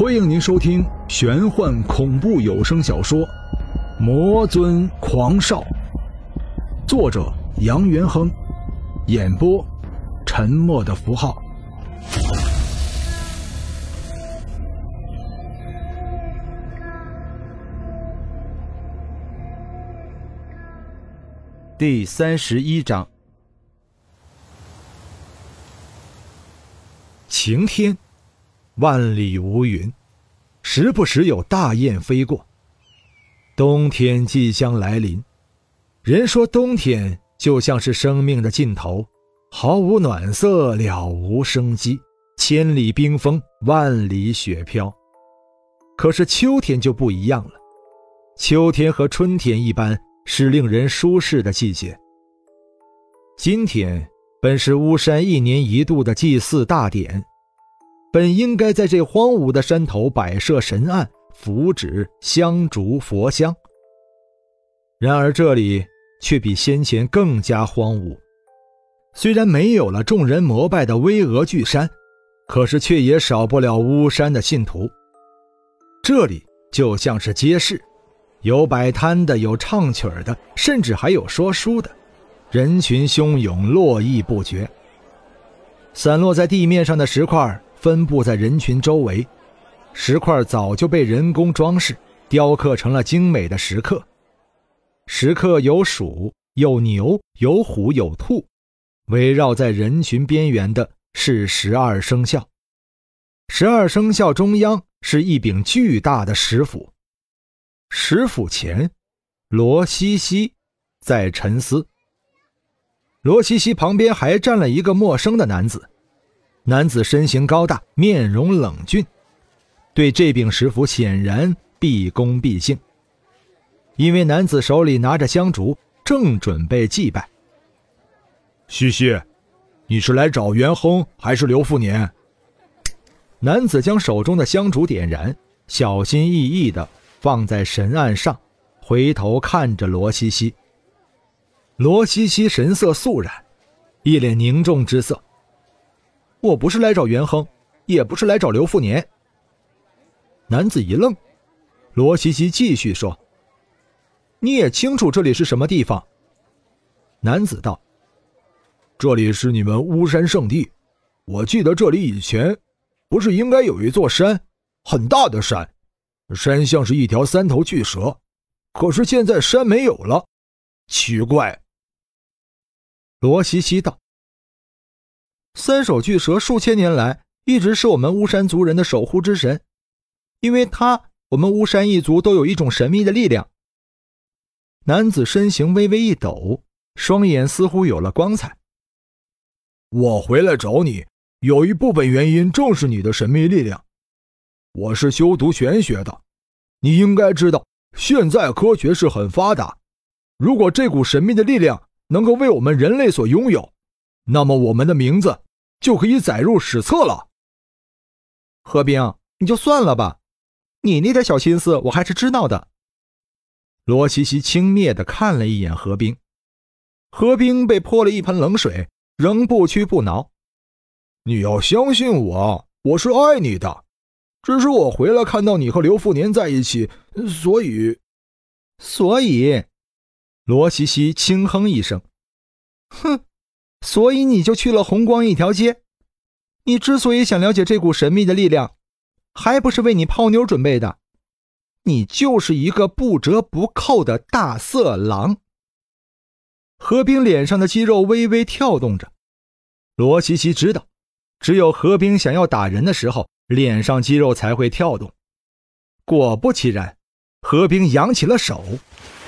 欢迎您收听玄幻恐怖有声小说《魔尊狂少》，作者杨元亨，演播沉默的符号。第三十一章，晴天。万里无云，时不时有大雁飞过。冬天即将来临，人说冬天就像是生命的尽头，毫无暖色，了无生机，千里冰封，万里雪飘。可是秋天就不一样了，秋天和春天一般，是令人舒适的季节。今天本是巫山一年一度的祭祀大典。本应该在这荒芜的山头摆设神案、符纸、香烛、佛香，然而这里却比先前更加荒芜。虽然没有了众人膜拜的巍峨巨山，可是却也少不了巫山的信徒。这里就像是街市，有摆摊的，有唱曲的，甚至还有说书的，人群汹涌，络绎不绝。散落在地面上的石块。分布在人群周围，石块早就被人工装饰、雕刻成了精美的石刻。石刻有鼠、有牛、有虎、有兔，围绕在人群边缘的是十二生肖。十二生肖中央是一柄巨大的石斧，石斧前，罗西西在沉思。罗西西旁边还站了一个陌生的男子。男子身形高大，面容冷峻，对这柄石斧显然毕恭毕敬。因为男子手里拿着香烛，正准备祭拜。西西，你是来找元亨还是刘富年？男子将手中的香烛点燃，小心翼翼地放在神案上，回头看着罗西西。罗西西神色肃然，一脸凝重之色。我不是来找元亨，也不是来找刘富年。男子一愣，罗西西继续说：“你也清楚这里是什么地方？”男子道：“这里是你们巫山圣地。我记得这里以前不是应该有一座山，很大的山，山像是一条三头巨蛇，可是现在山没有了，奇怪。”罗西西道。三手巨蛇数千年来一直是我们巫山族人的守护之神，因为他，我们巫山一族都有一种神秘的力量。男子身形微微一抖，双眼似乎有了光彩。我回来找你，有一部分原因正是你的神秘力量。我是修读玄学的，你应该知道，现在科学是很发达。如果这股神秘的力量能够为我们人类所拥有，那么我们的名字就可以载入史册了。何冰，你就算了吧，你那点小心思我还是知道的。罗西西轻蔑地看了一眼何冰，何冰被泼了一盆冷水，仍不屈不挠。你要相信我，我是爱你的，只是我回来看到你和刘富年在一起，所以，所以，罗西西轻哼一声，哼。所以你就去了红光一条街，你之所以想了解这股神秘的力量，还不是为你泡妞准备的？你就是一个不折不扣的大色狼。何冰脸上的肌肉微微跳动着，罗西西知道，只有何冰想要打人的时候，脸上肌肉才会跳动。果不其然，何冰扬起了手，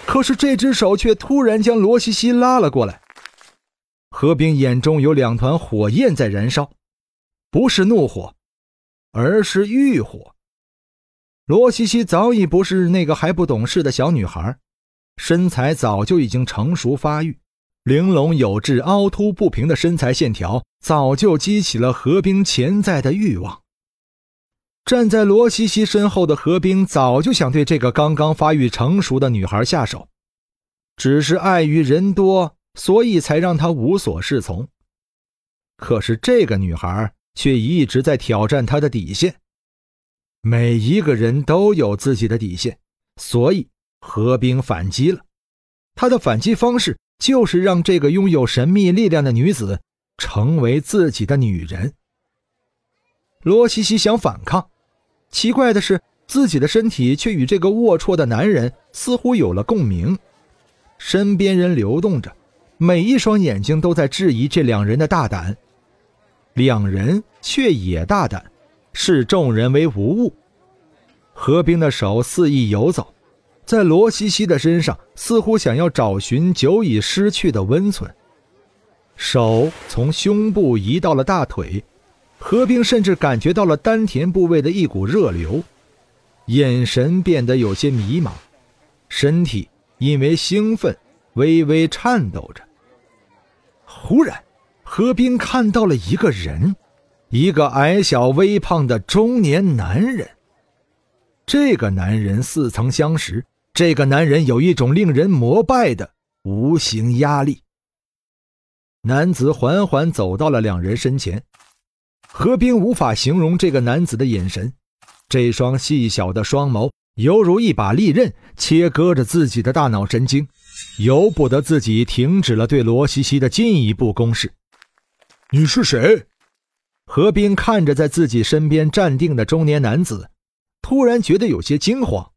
可是这只手却突然将罗西西拉了过来。何冰眼中有两团火焰在燃烧，不是怒火，而是欲火。罗西西早已不是那个还不懂事的小女孩，身材早就已经成熟发育，玲珑有致、凹凸不平的身材线条早就激起了何冰潜在的欲望。站在罗西西身后的何冰早就想对这个刚刚发育成熟的女孩下手，只是碍于人多。所以才让他无所适从。可是这个女孩却一直在挑战他的底线。每一个人都有自己的底线，所以何冰反击了。他的反击方式就是让这个拥有神秘力量的女子成为自己的女人。罗西西想反抗，奇怪的是，自己的身体却与这个龌龊的男人似乎有了共鸣。身边人流动着，每一双眼睛都在质疑这两人的大胆。两人却也大胆，视众人为无物。何冰的手肆意游走，在罗西西的身上，似乎想要找寻久已失去的温存。手从胸部移到了大腿，何冰甚至感觉到了丹田部位的一股热流，眼神变得有些迷茫，身体因为兴奋微微颤抖着。忽然。何冰看到了一个人，一个矮小微胖的中年男人。这个男人似曾相识，这个男人有一种令人膜拜的无形压力。男子缓缓走到了两人身前，何冰无法形容这个男子的眼神，这双细小的双眸犹如一把利刃，切割着自己的大脑神经，由不得自己停止了对罗西西的进一步攻势。你是谁？何冰看着在自己身边站定的中年男子，突然觉得有些惊慌。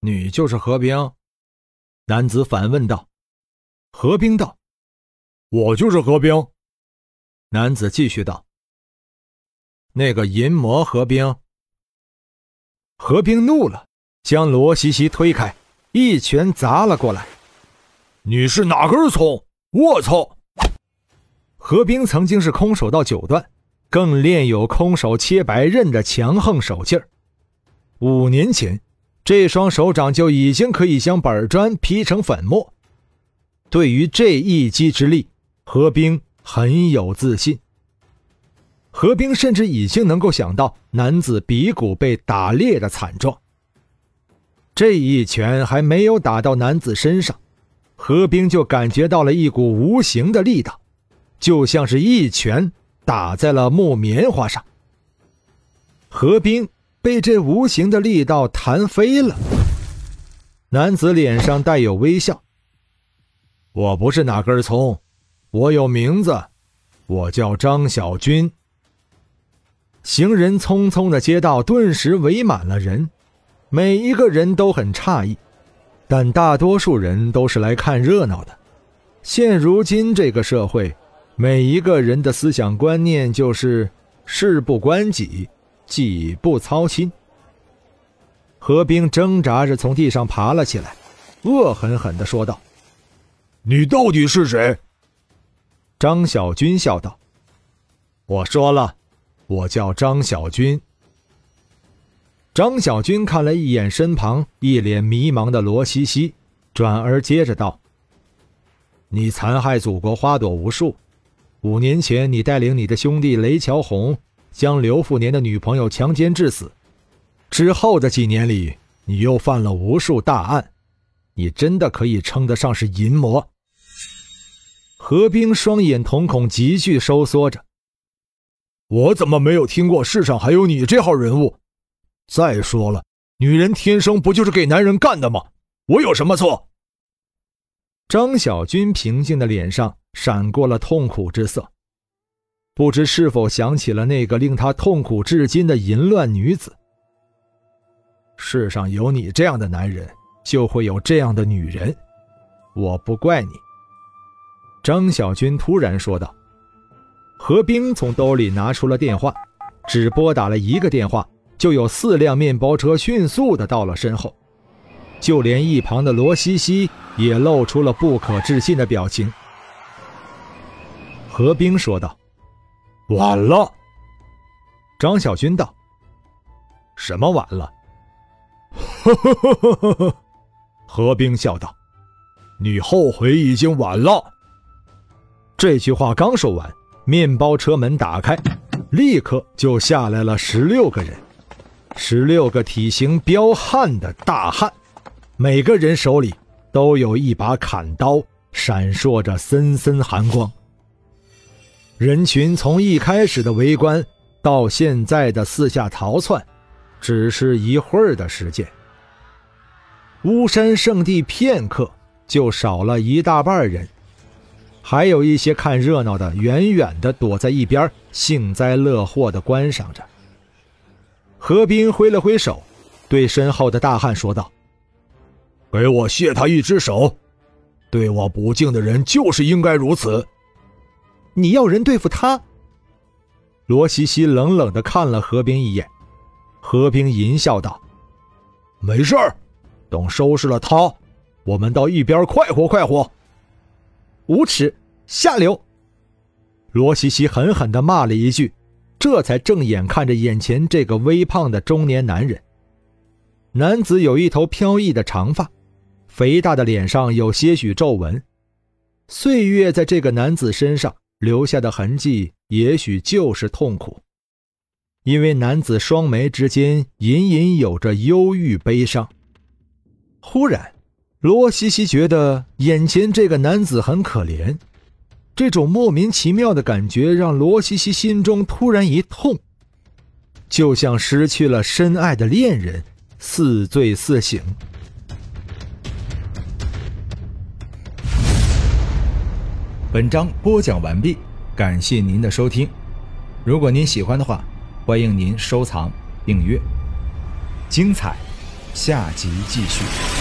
你就是何冰？男子反问道。何冰道：“我就是何冰。”男子继续道：“那个淫魔何冰。”何冰怒了，将罗西西推开，一拳砸了过来。“你是哪根葱？我操！”何冰曾经是空手道九段，更练有空手切白刃的强横手劲儿。五年前，这双手掌就已经可以将板砖劈成粉末。对于这一击之力，何冰很有自信。何冰甚至已经能够想到男子鼻骨被打裂的惨状。这一拳还没有打到男子身上，何冰就感觉到了一股无形的力道。就像是一拳打在了木棉花上，何冰被这无形的力道弹飞了。男子脸上带有微笑：“我不是哪根葱，我有名字，我叫张小军。”行人匆匆的街道顿时围满了人，每一个人都很诧异，但大多数人都是来看热闹的。现如今这个社会。每一个人的思想观念就是事不关己，己不操心。何冰挣扎着从地上爬了起来，恶狠狠地说道：“你到底是谁？”张小军笑道：“我说了，我叫张小军。”张小军看了一眼身旁一脸迷茫的罗西西，转而接着道：“你残害祖国花朵无数。”五年前，你带领你的兄弟雷乔红将刘富年的女朋友强奸致死。之后的几年里，你又犯了无数大案，你真的可以称得上是淫魔。何冰双眼瞳孔急剧收缩着。我怎么没有听过世上还有你这号人物？再说了，女人天生不就是给男人干的吗？我有什么错？张小军平静的脸上。闪过了痛苦之色，不知是否想起了那个令他痛苦至今的淫乱女子。世上有你这样的男人，就会有这样的女人，我不怪你。”张小军突然说道。何冰从兜里拿出了电话，只拨打了一个电话，就有四辆面包车迅速的到了身后，就连一旁的罗西西也露出了不可置信的表情。何冰说道：“晚了。”张小军道：“什么晚了？”呵呵呵呵呵呵。何冰笑道：“你后悔已经晚了。”这句话刚说完，面包车门打开，立刻就下来了十六个人，十六个体型彪悍的大汉，每个人手里都有一把砍刀，闪烁着森森寒光。人群从一开始的围观，到现在的四下逃窜，只是一会儿的时间。巫山圣地片刻就少了一大半人，还有一些看热闹的远远的躲在一边，幸灾乐祸的观赏着。何斌挥了挥手，对身后的大汉说道：“给我卸他一只手，对我不敬的人就是应该如此。”你要人对付他？罗西西冷冷的看了何冰一眼，何冰淫笑道：“没事儿，等收拾了他，我们到一边快活快活。”无耻下流！罗西西狠狠的骂了一句，这才正眼看着眼前这个微胖的中年男人。男子有一头飘逸的长发，肥大的脸上有些许皱纹，岁月在这个男子身上。留下的痕迹也许就是痛苦，因为男子双眉之间隐隐有着忧郁悲伤。忽然，罗西西觉得眼前这个男子很可怜，这种莫名其妙的感觉让罗西西心中突然一痛，就像失去了深爱的恋人，似醉似醒。本章播讲完毕，感谢您的收听。如果您喜欢的话，欢迎您收藏、订阅。精彩，下集继续。